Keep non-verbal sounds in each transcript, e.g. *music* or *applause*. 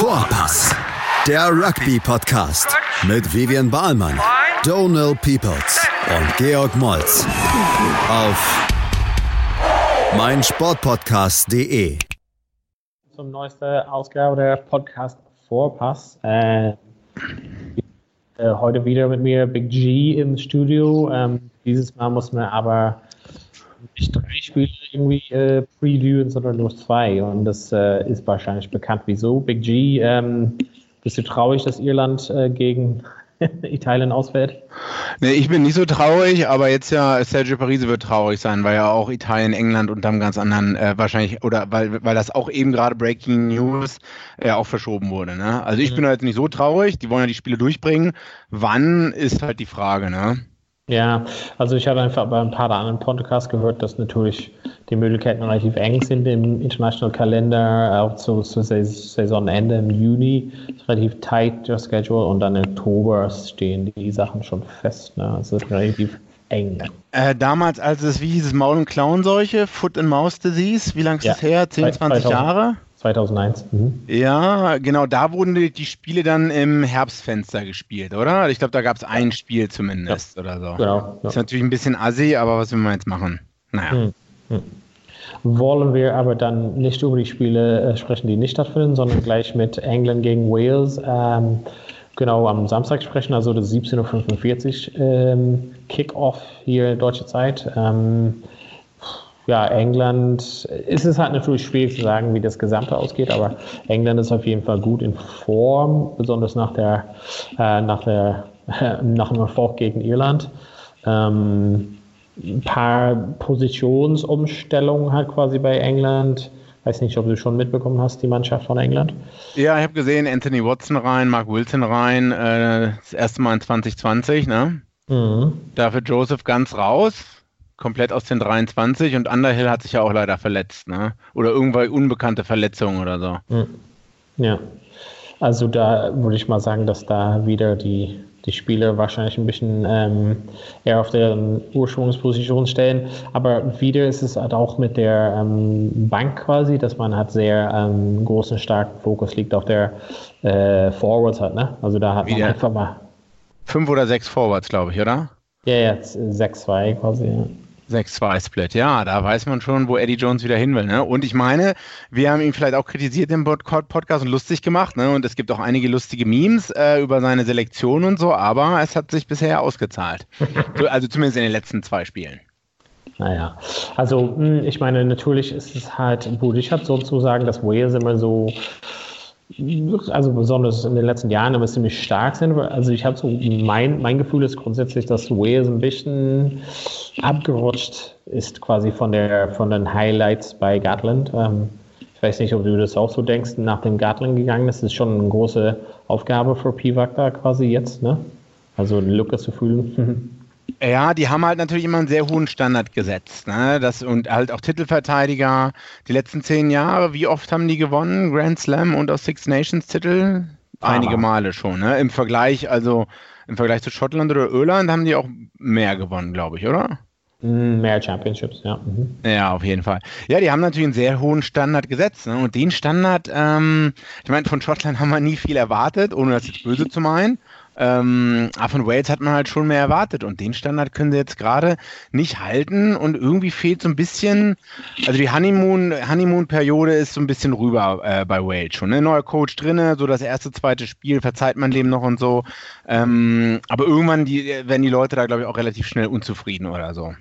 Vorpass, der Rugby-Podcast mit Vivian Bahlmann, Donal Peoples und Georg Moltz auf meinsportpodcast.de. Zum neuesten Ausgabe der Podcast Vorpass. Äh, äh, heute wieder mit mir Big G im Studio. Ähm, dieses Mal muss man aber nicht drei Spiele irgendwie äh, previewen, sondern nur zwei. Und das äh, ist wahrscheinlich bekannt, wieso. Big G, ähm, bist du traurig, dass Irland äh, gegen *laughs* Italien ausfällt? Nee, ich bin nicht so traurig, aber jetzt ja, Sergio Parisi wird traurig sein, weil ja auch Italien, England unter einem ganz anderen, äh, wahrscheinlich, oder weil, weil das auch eben gerade Breaking News äh, auch verschoben wurde. Ne? Also ich mhm. bin halt nicht so traurig, die wollen ja die Spiele durchbringen. Wann ist halt die Frage, ne? Ja, also ich habe einfach bei ein paar anderen Podcasts gehört, dass natürlich die Möglichkeiten relativ eng sind im International Kalender, auch zu, zu Saisonende im Juni, ist relativ tight der Schedule und dann im Oktober stehen die Sachen schon fest. Ne? Also relativ eng. Äh, damals, als es, wie hieß es, Maul- und Klauenseuche, Foot and Mouse Disease, wie lange ist ja. das her? 10, 20 2000. Jahre? 2001. Mhm. Ja, genau, da wurden die, die, Spiele dann im Herbstfenster gespielt, oder? Ich glaube, da gab es ein Spiel zumindest ja. oder so. Genau. Ja. Ist natürlich ein bisschen assi, aber was will man jetzt machen? Naja. Mhm. Mhm. Wollen wir aber dann nicht über die Spiele äh, sprechen, die nicht stattfinden, sondern gleich mit England gegen Wales ähm, genau am Samstag sprechen, also das 17.45 Uhr ähm, Kick-Off hier deutsche Zeit. Ähm, ja, England ist es halt natürlich schwierig zu sagen, wie das Gesamte ausgeht, aber England ist auf jeden Fall gut in Form, besonders nach der, äh, nach der, äh, *laughs* nach dem Erfolg gegen Irland. Ähm, ein paar Positionsumstellungen halt quasi bei England. Weiß nicht, ob du schon mitbekommen hast, die Mannschaft von England. Ja, ich habe gesehen, Anthony Watson rein, Mark Wilson rein, äh, das erste Mal in 2020, ne? Mhm. Dafür Joseph ganz raus komplett aus den 23 und Underhill hat sich ja auch leider verletzt, ne? Oder irgendwelche unbekannte Verletzungen oder so. Hm. Ja. Also da würde ich mal sagen, dass da wieder die, die Spieler wahrscheinlich ein bisschen ähm, eher auf der Ursprungsposition stellen. Aber wieder ist es halt auch mit der ähm, Bank quasi, dass man hat sehr ähm, großen, starken Fokus liegt auf der äh, Forwards hat, ne? Also da hat wieder. man einfach mal. Fünf oder sechs Forwards, glaube ich, oder? Ja, ja, 6-2 quasi, ja. 6-2-Split, ja, da weiß man schon, wo Eddie Jones wieder hin will. Ne? Und ich meine, wir haben ihn vielleicht auch kritisiert im Podcast und lustig gemacht. Ne? Und es gibt auch einige lustige Memes äh, über seine Selektion und so, aber es hat sich bisher ausgezahlt. *laughs* also zumindest in den letzten zwei Spielen. Naja, also hm, ich meine, natürlich ist es halt, gut, ich habe sozusagen, dass Wales immer so also besonders in den letzten Jahren aber ziemlich stark sind. Also ich habe so, mein, mein Gefühl ist grundsätzlich, dass Wales ein bisschen abgerutscht ist quasi von der von den Highlights bei Gatland. Ähm, ich weiß nicht, ob du das auch so denkst, nach dem Gatland gegangen ist. Das ist schon eine große Aufgabe für Pivak da quasi jetzt, ne? Also Lücke zu fühlen. *laughs* Ja, die haben halt natürlich immer einen sehr hohen Standard gesetzt. Ne? Das, und halt auch Titelverteidiger. Die letzten zehn Jahre, wie oft haben die gewonnen? Grand Slam und auch Six Nations Titel? Einige Male schon. Ne? Im Vergleich, also im Vergleich zu Schottland oder Irland haben die auch mehr gewonnen, glaube ich, oder? Mm, mehr Championships, ja. Mhm. Ja, auf jeden Fall. Ja, die haben natürlich einen sehr hohen Standard gesetzt. Ne? Und den Standard, ähm, ich meine, von Schottland *laughs* haben wir nie viel erwartet, ohne das jetzt böse zu meinen. Ähm, aber von Wales hat man halt schon mehr erwartet und den Standard können sie jetzt gerade nicht halten und irgendwie fehlt so ein bisschen, also die Honeymoon, Honeymoon-Periode ist so ein bisschen rüber äh, bei Wales schon. Ne? Neuer Coach drinne, so das erste, zweite Spiel verzeiht man dem noch und so. Ähm, aber irgendwann die, werden die Leute da, glaube ich, auch relativ schnell unzufrieden oder so.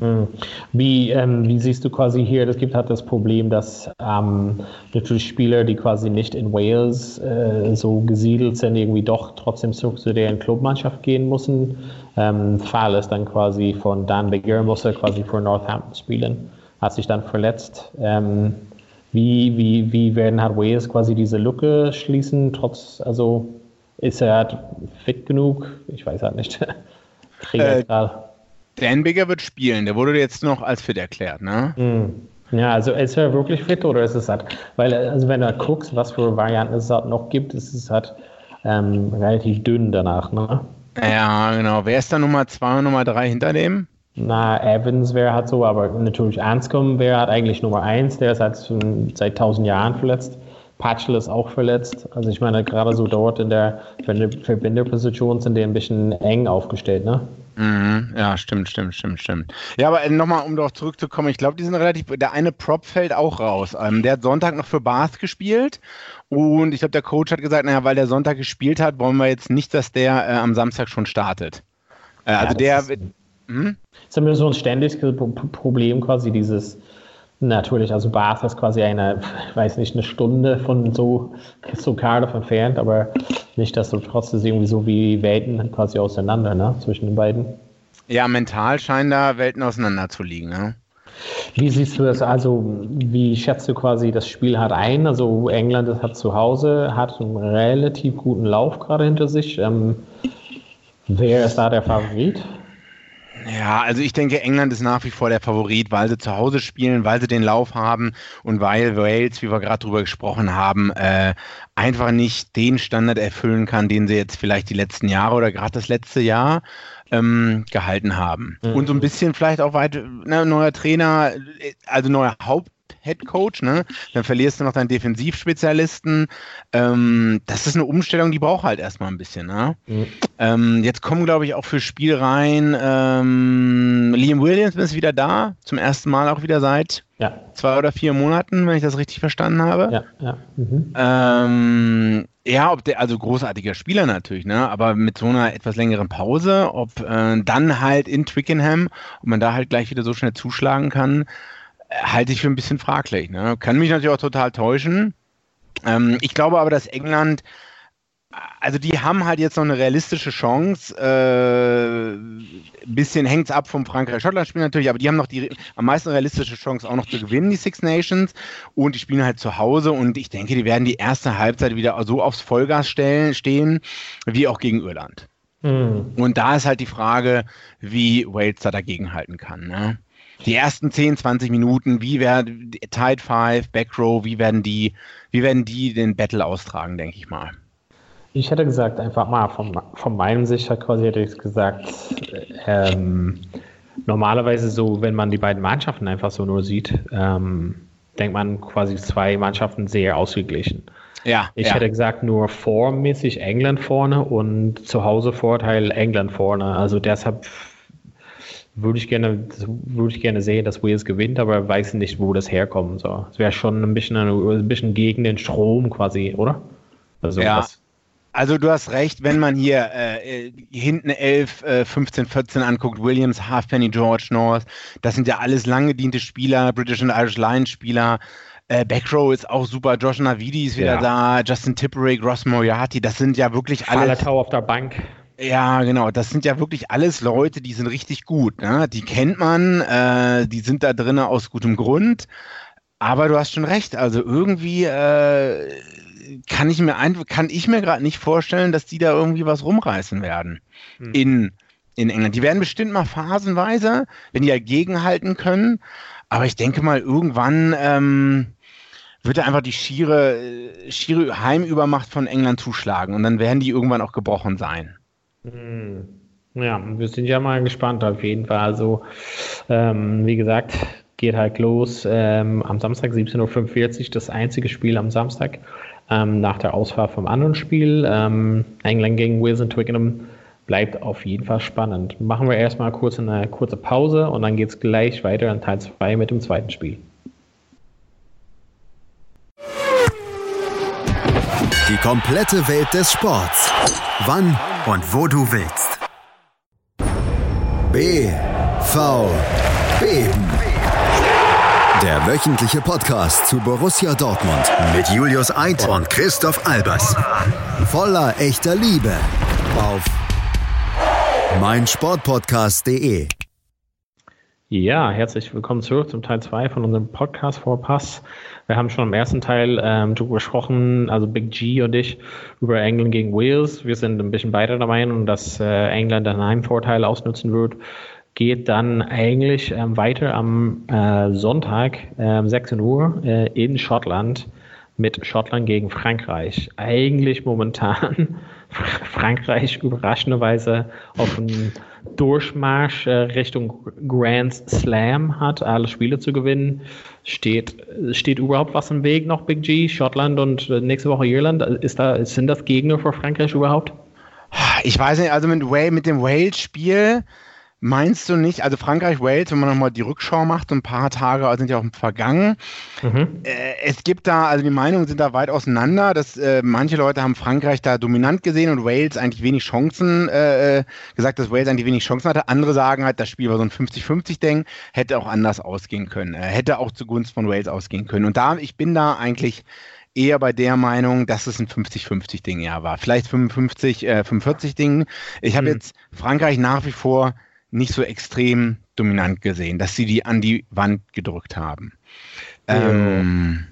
Hm. Wie, ähm, wie siehst du quasi hier, es gibt halt das Problem, dass ähm, natürlich Spieler, die quasi nicht in Wales äh, so gesiedelt sind, irgendwie doch trotzdem zurück zu deren Clubmannschaft gehen müssen. Ähm, Fall ist dann quasi von Dan Bigger, muss er quasi für Northampton spielen, hat sich dann verletzt. Ähm, wie, wie, wie werden halt Wales quasi diese Lücke schließen, trotz, also ist er halt fit genug? Ich weiß halt nicht. *laughs* äh, Dan Bigger wird spielen, der wurde jetzt noch als fit erklärt, ne? Mm. Ja, also ist er wirklich fit oder ist es halt, weil, also wenn du guckst, was für Varianten es halt noch gibt, ist es halt ähm, relativ dünn danach, ne? Ja, genau. Wer ist da Nummer 2 und Nummer 3 hinter dem? Na, Evans wäre halt so, aber natürlich Anscombe wäre halt eigentlich Nummer 1, der ist halt seit 1000 Jahren verletzt. Patchel ist auch verletzt. Also ich meine, gerade so dort in der Verbinderposition sind die ein bisschen eng aufgestellt, ne? Mhm, ja, stimmt, stimmt, stimmt, stimmt. Ja, aber äh, nochmal, um darauf zurückzukommen, ich glaube, die sind relativ, der eine Prop fällt auch raus. Ähm, der hat Sonntag noch für Bath gespielt und ich glaube, der Coach hat gesagt, naja, weil der Sonntag gespielt hat, wollen wir jetzt nicht, dass der äh, am Samstag schon startet. Äh, ja, also der... Ist, hm? ist immer so ein ständiges Problem quasi, dieses Natürlich, also Bath ist quasi eine, ich weiß nicht, eine Stunde von so, so Cardiff entfernt, aber nicht, dass du trotzdem irgendwie so wie Welten quasi auseinander, ne, zwischen den beiden. Ja, mental scheinen da Welten auseinander zu liegen, ne? Wie siehst du das also, wie schätzt du quasi das Spiel hat ein? Also England hat zu Hause, hat einen relativ guten Lauf gerade hinter sich. Ähm, wer ist da der Favorit? Ja, also ich denke, England ist nach wie vor der Favorit, weil sie zu Hause spielen, weil sie den Lauf haben und weil Wales, wie wir gerade drüber gesprochen haben, äh, einfach nicht den Standard erfüllen kann, den sie jetzt vielleicht die letzten Jahre oder gerade das letzte Jahr ähm, gehalten haben. Mhm. Und so ein bisschen vielleicht auch weit, ne, neuer Trainer, äh, also neuer Haupt Head Coach, ne? Dann verlierst du noch deinen Defensivspezialisten. Ähm, das ist eine Umstellung, die braucht halt erstmal ein bisschen, ne? Mhm. Ähm, jetzt kommen, glaube ich, auch für Spiel rein. Ähm, Liam Williams ist wieder da, zum ersten Mal auch wieder seit ja. zwei oder vier Monaten, wenn ich das richtig verstanden habe. Ja, ja. Mhm. Ähm, ja, ob der, also großartiger Spieler natürlich, ne? Aber mit so einer etwas längeren Pause, ob äh, dann halt in Twickenham, ob man da halt gleich wieder so schnell zuschlagen kann halte ich für ein bisschen fraglich. Ne? Kann mich natürlich auch total täuschen. Ähm, ich glaube aber, dass England, also die haben halt jetzt noch eine realistische Chance. Äh, ein bisschen hängt es ab vom Frankreich-Schottland-Spiel natürlich, aber die haben noch die am meisten realistische Chance auch noch zu gewinnen, die Six Nations. Und die spielen halt zu Hause und ich denke, die werden die erste Halbzeit wieder so aufs Vollgas stellen, stehen, wie auch gegen Irland. Mhm. Und da ist halt die Frage, wie Wales da dagegen halten kann. Ne? Die ersten 10, 20 Minuten, wie werden Tide 5, Backrow, wie werden die, wie werden die den Battle austragen, denke ich mal. Ich hätte gesagt, einfach mal von, von meinem Sicht quasi hätte ich gesagt, ähm, normalerweise so, wenn man die beiden Mannschaften einfach so nur sieht, ähm, denkt man quasi zwei Mannschaften sehr ausgeglichen. Ja, ich ja. hätte gesagt, nur formmäßig England vorne und zu Hause Vorteil England vorne. Also deshalb würde ich gerne, würde ich gerne sehen, dass Wales gewinnt, aber weiß nicht, wo das herkommt. So, es wäre schon ein bisschen, ein bisschen gegen den Strom quasi, oder? Also ja. Was. Also du hast recht, wenn man hier äh, hinten 11, äh, 15, 14 anguckt, Williams, Halfpenny, George North, das sind ja alles lang gediente Spieler, British and Irish Lions Spieler. Äh, Backrow ist auch super, Josh Navidi ist wieder ja. da, Justin Tipperick, Ross Moriarty, das sind ja wirklich alle. Falatau auf der Bank. Ja, genau. Das sind ja wirklich alles Leute, die sind richtig gut. Ne? Die kennt man, äh, die sind da drin aus gutem Grund. Aber du hast schon recht. Also irgendwie äh, kann ich mir ein, kann ich mir gerade nicht vorstellen, dass die da irgendwie was rumreißen werden hm. in, in England. Die werden bestimmt mal phasenweise, wenn die dagegenhalten können. Aber ich denke mal, irgendwann ähm, wird einfach die schiere, schiere Heimübermacht von England zuschlagen und dann werden die irgendwann auch gebrochen sein. Hm. Ja, wir sind ja mal gespannt auf jeden Fall. Also, ähm, wie gesagt, geht halt los ähm, am Samstag 17.45 Uhr, das einzige Spiel am Samstag ähm, nach der Ausfahrt vom anderen Spiel. Ähm, England gegen Wales und Twickenham bleibt auf jeden Fall spannend. Machen wir erstmal kurz eine kurze Pause und dann geht es gleich weiter in Teil 2 mit dem zweiten Spiel. Die komplette Welt des Sports. Wann und wo du willst. BVB. Der wöchentliche Podcast zu Borussia Dortmund mit Julius Eid und Christoph Albers. Voller echter Liebe auf meinsportpodcast.de. Ja, herzlich willkommen zurück zum Teil 2 von unserem Podcast Vorpass. Wir haben schon im ersten Teil ähm, darüber gesprochen, also Big G und ich, über England gegen Wales. Wir sind ein bisschen beide der Meinung, dass äh, England einen Heimvorteil ausnutzen wird. Geht dann eigentlich ähm, weiter am äh, Sonntag, äh, 16 Uhr, in Schottland mit Schottland gegen Frankreich. Eigentlich momentan *laughs* Frankreich überraschenderweise auf einem Durchmarsch äh, Richtung Grand Slam hat, alle Spiele zu gewinnen. Steht, steht überhaupt was im Weg noch, Big G? Schottland und äh, nächste Woche Irland? Ist da, sind das Gegner für Frankreich überhaupt? Ich weiß nicht, also mit, mit dem Wales-Spiel Meinst du nicht, also Frankreich, Wales, wenn man nochmal die Rückschau macht, so ein paar Tage sind ja auch vergangen. Mhm. Äh, es gibt da, also die Meinungen sind da weit auseinander. Dass, äh, manche Leute haben Frankreich da dominant gesehen und Wales eigentlich wenig Chancen, äh, äh gesagt, dass Wales eigentlich wenig Chancen hatte. Andere sagen halt, das Spiel war so ein 50-50-Ding, hätte auch anders ausgehen können, äh, hätte auch zugunsten von Wales ausgehen können. Und da, ich bin da eigentlich eher bei der Meinung, dass es ein 50-50-Ding ja war. Vielleicht 55, äh, 45-Ding. Ich habe mhm. jetzt Frankreich nach wie vor nicht so extrem dominant gesehen, dass sie die an die Wand gedrückt haben. Ja. Ähm,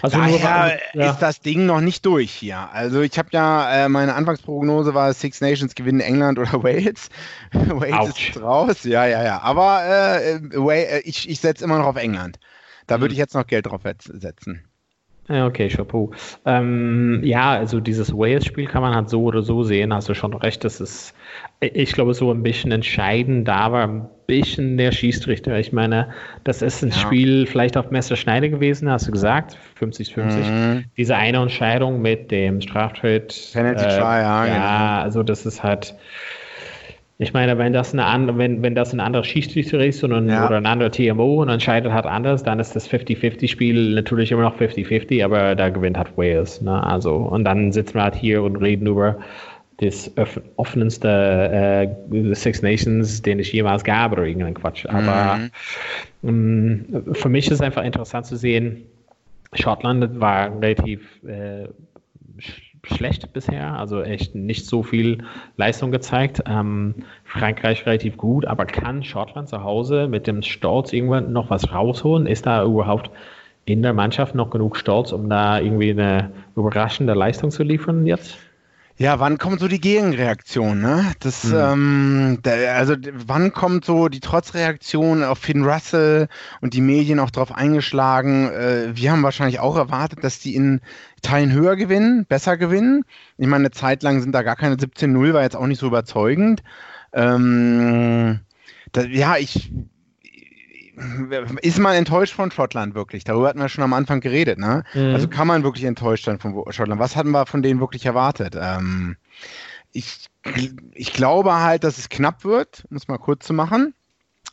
also daher ja. ist das Ding noch nicht durch hier. Also ich habe ja, äh, meine Anfangsprognose war Six Nations gewinnen England oder *laughs* Wales. Wales Ouch. ist raus, ja, ja, ja. Aber äh, äh ich, ich setze immer noch auf England. Da würde mhm. ich jetzt noch Geld drauf setzen. Okay, Chapeau. Ähm, ja, also dieses Wales-Spiel kann man halt so oder so sehen, hast du schon recht. Das ist, ich glaube, so ein bisschen entscheidend da war ein bisschen der Schießrichter. Ich meine, das ist ein ja. Spiel vielleicht auf Messerschneide gewesen, hast du gesagt, 50-50. Mhm. Diese eine Entscheidung mit dem Straftritt. Penalty äh, Try, ja. Ja, genau. also das ist halt ich meine, wenn das eine andere, wenn, wenn das ein anderer Schiedsrichter ist und ein, ja. oder ein anderer TMO und entscheidet hat anders, dann ist das 50-50-Spiel natürlich immer noch 50-50, aber da gewinnt hat Wales. Ne? Also, und dann sitzen wir halt hier und reden über das offenste äh, Six Nations, den es jemals gab oder irgendein Quatsch. Aber mhm. mh, mm, für mich ist es einfach interessant zu sehen, Schottland war relativ äh, schlecht bisher, also echt nicht so viel Leistung gezeigt. Ähm, Frankreich relativ gut, aber kann Schottland zu Hause mit dem Stolz irgendwann noch was rausholen? Ist da überhaupt in der Mannschaft noch genug Stolz, um da irgendwie eine überraschende Leistung zu liefern jetzt? Ja, wann kommt so die Gegenreaktion? Ne? Das, mhm. ähm, der, also wann kommt so die Trotzreaktion auf Finn Russell und die Medien auch darauf eingeschlagen? Äh, wir haben wahrscheinlich auch erwartet, dass die in Teilen höher gewinnen, besser gewinnen. Ich meine, eine Zeit lang sind da gar keine 17-0, war jetzt auch nicht so überzeugend. Ähm, da, ja, ich, ist man enttäuscht von Schottland wirklich? Darüber hatten wir schon am Anfang geredet, ne? Mhm. Also kann man wirklich enttäuscht sein von Schottland? Was hatten wir von denen wirklich erwartet? Ähm, ich, ich glaube halt, dass es knapp wird, um es mal kurz zu machen.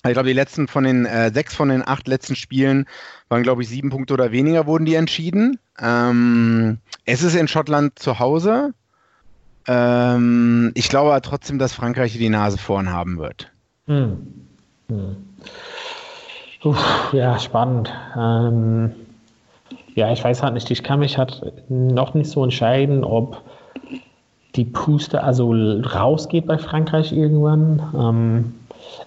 Ich glaube, die letzten von den äh, sechs von den acht letzten Spielen waren, glaube ich, sieben Punkte oder weniger wurden die entschieden. Ähm, es ist in Schottland zu Hause. Ähm, ich glaube aber trotzdem, dass Frankreich die Nase vorn haben wird. Hm. Hm. Uff, ja, spannend. Ähm, ja, ich weiß halt nicht, ich kann mich halt noch nicht so entscheiden, ob die Puste also rausgeht bei Frankreich irgendwann. Ähm,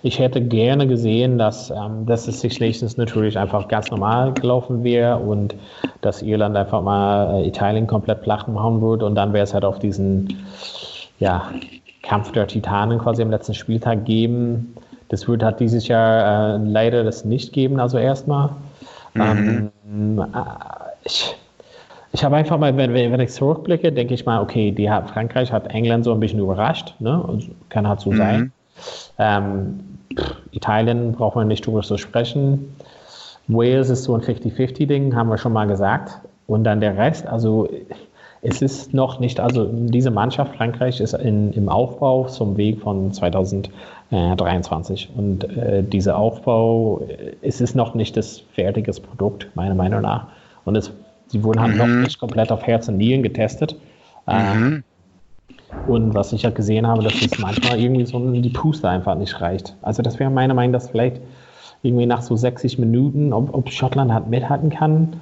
ich hätte gerne gesehen, dass, ähm, dass es sich nächstens natürlich einfach ganz normal gelaufen wäre und dass Irland einfach mal äh, Italien komplett platt machen würde und dann wäre es halt auf diesen ja, Kampf der Titanen quasi am letzten Spieltag geben. Das wird halt dieses Jahr äh, leider das nicht geben, also erstmal. Mhm. Ähm, äh, ich, ich habe einfach mal, wenn, wenn ich zurückblicke, denke ich mal, okay, die hat, Frankreich hat England so ein bisschen überrascht, ne? Also, kann halt so mhm. sein. Ähm, Italien braucht man nicht drüber zu sprechen. Wales ist so ein 50-50-Ding, haben wir schon mal gesagt. Und dann der Rest, also es ist noch nicht, also diese Mannschaft Frankreich ist in, im Aufbau zum Weg von 2023. Und äh, dieser Aufbau, äh, es ist noch nicht das fertige Produkt, meiner Meinung nach. Und es, sie wurden halt mhm. noch nicht komplett auf Herz und Nieren getestet. Mhm. Und was ich ja halt gesehen habe, dass es manchmal irgendwie so die Puste einfach nicht reicht. Also das wäre meine Meinung, dass vielleicht irgendwie nach so 60 Minuten, ob, ob Schottland halt mithalten kann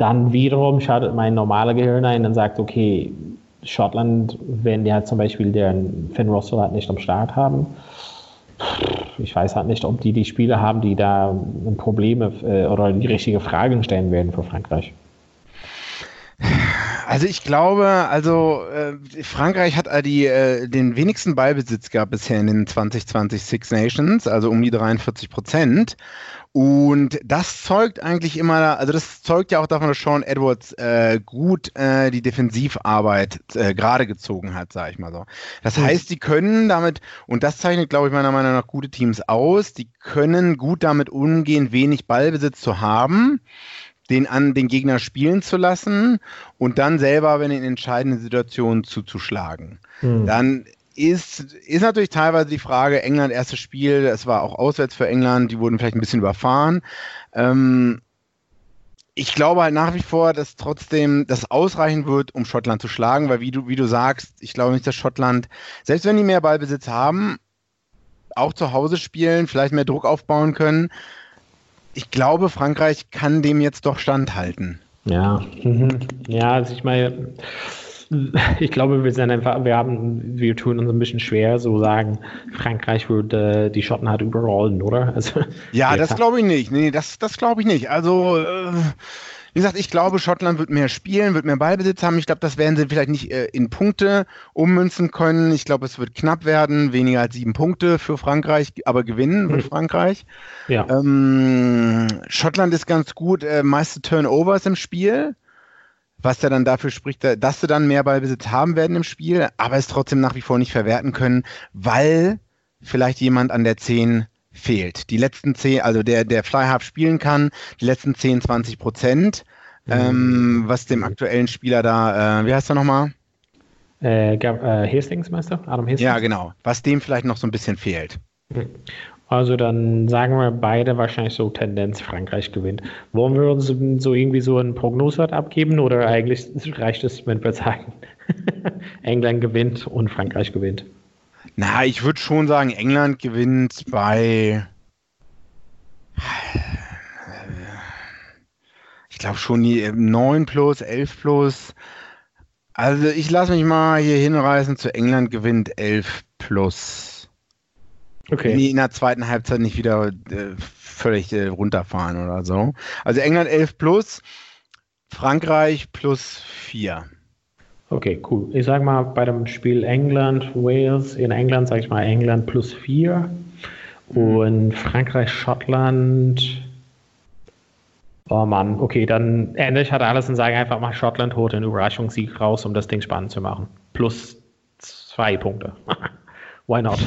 dann wiederum schaltet mein normaler Gehirn ein und sagt, okay, Schottland, wenn die halt zum Beispiel den Finn Russell halt nicht am Start haben, ich weiß halt nicht, ob die die Spieler haben, die da Probleme äh, oder die richtige Fragen stellen werden für Frankreich. Also ich glaube, also äh, Frankreich hat äh, die, äh, den wenigsten Ballbesitz gehabt bisher in den 2020 Six Nations, also um die 43 Prozent. Und das zeugt eigentlich immer, also das zeugt ja auch davon, dass Sean Edwards äh, gut äh, die Defensivarbeit äh, gerade gezogen hat, sage ich mal so. Das mhm. heißt, die können damit, und das zeichnet, glaube ich, meiner Meinung nach gute Teams aus, die können gut damit umgehen, wenig Ballbesitz zu haben den an den Gegner spielen zu lassen und dann selber, wenn in entscheidenden Situationen zuzuschlagen. Mhm. Dann ist, ist natürlich teilweise die Frage, England erstes Spiel, es war auch auswärts für England, die wurden vielleicht ein bisschen überfahren. Ähm, ich glaube halt nach wie vor, dass trotzdem das ausreichen wird, um Schottland zu schlagen, weil wie du, wie du sagst, ich glaube nicht, dass Schottland, selbst wenn die mehr Ballbesitz haben, auch zu Hause spielen, vielleicht mehr Druck aufbauen können. Ich glaube, Frankreich kann dem jetzt doch standhalten. Ja, mhm. ja, also ich meine, ich glaube, wir sind einfach, wir haben, wir tun uns ein bisschen schwer, so sagen, Frankreich würde äh, die Schotten halt überrollen, oder? Also, ja, das glaube ich nicht. Nee, das, das glaube ich nicht. Also, äh, wie gesagt, ich glaube, Schottland wird mehr spielen, wird mehr Ballbesitz haben. Ich glaube, das werden sie vielleicht nicht äh, in Punkte ummünzen können. Ich glaube, es wird knapp werden, weniger als sieben Punkte für Frankreich, aber gewinnen mhm. wird Frankreich. Ja. Ähm, Schottland ist ganz gut, äh, meiste Turnovers im Spiel was ja dann dafür spricht, dass sie dann mehr Ballbesitz haben werden im Spiel, aber es trotzdem nach wie vor nicht verwerten können, weil vielleicht jemand an der 10 fehlt. Die letzten 10, also der, der Flyhalf spielen kann, die letzten 10, 20 Prozent, mhm. ähm, was dem aktuellen Spieler da, äh, wie heißt er nochmal? Äh, äh, Hastings, Meister? Adam Hastings? Ja, genau. Was dem vielleicht noch so ein bisschen fehlt. Mhm. Also dann sagen wir beide wahrscheinlich so Tendenz Frankreich gewinnt. Wollen wir uns so irgendwie so einen Prognosewert abgeben oder eigentlich reicht es, wenn wir sagen, *laughs* England gewinnt und Frankreich gewinnt? Na, ich würde schon sagen, England gewinnt bei ich glaube schon die 9 plus, 11 plus. Also ich lasse mich mal hier hinreißen zu England gewinnt 11 plus. Okay. Die in der zweiten Halbzeit nicht wieder äh, völlig äh, runterfahren oder so. Also England 11 plus, Frankreich plus 4. Okay, cool. Ich sage mal bei dem Spiel England, Wales, in England sage ich mal England plus 4 und Frankreich, Schottland. Oh Mann, okay, dann ändere ich halt alles und sage einfach mal, Schottland holt einen Überraschungssieg raus, um das Ding spannend zu machen. Plus zwei Punkte. *laughs* Why not?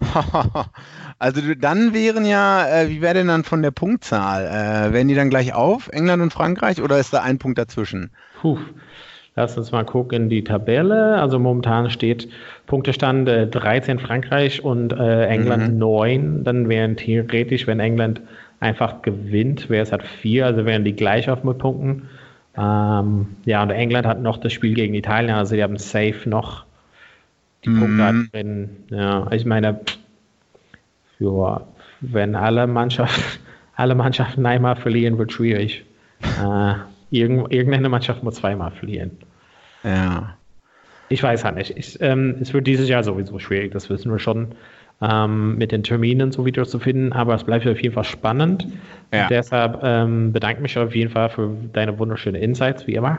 *laughs* also dann wären ja, äh, wie wäre denn dann von der Punktzahl? Äh, werden die dann gleich auf, England und Frankreich, oder ist da ein Punkt dazwischen? Puh. Lass uns mal gucken in die Tabelle. Also momentan steht Punktestand äh, 13 Frankreich und äh, England mhm. 9. Dann wären theoretisch, wenn England einfach gewinnt, wäre es halt 4, also wären die gleich auf mit Punkten. Ähm, ja, und England hat noch das Spiel gegen Italien, also die haben safe noch die Punkte hat, mhm. wenn, ja, ich meine, für, wenn alle Mannschaften, *laughs* alle Mannschaften einmal verlieren, wird schwierig. äh, irgend, irgendeine Mannschaft muss zweimal verlieren. Ja. Ich weiß halt nicht. Ich, ähm, es wird dieses Jahr sowieso schwierig, das wissen wir schon, ähm, mit den Terminen so wieder zu finden, aber es bleibt auf jeden Fall spannend. Ja. deshalb ähm, bedanke mich auf jeden Fall für deine wunderschönen Insights, wie immer.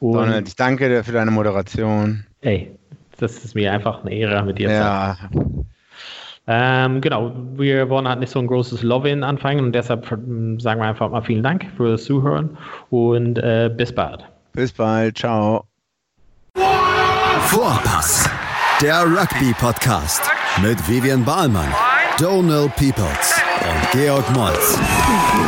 Und Donald, ich danke dir für deine Moderation. Ey, das ist mir einfach eine Ehre mit dir. Ja. Ähm, genau, wir wollen halt nicht so ein großes Love-In anfangen und deshalb sagen wir einfach mal vielen Dank fürs Zuhören und äh, bis bald. Bis bald, ciao. Vorpass, der Rugby-Podcast mit Vivian Bahlmann, Donald Peoples und Georg Moltz.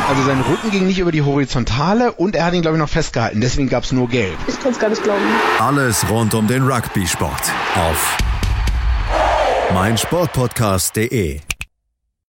Also sein Rücken ging nicht über die Horizontale und er hat ihn, glaube ich, noch festgehalten. Deswegen gab es nur Gelb. Ich kann es gar nicht glauben. Alles rund um den Rugby-Sport auf meinsportpodcast.de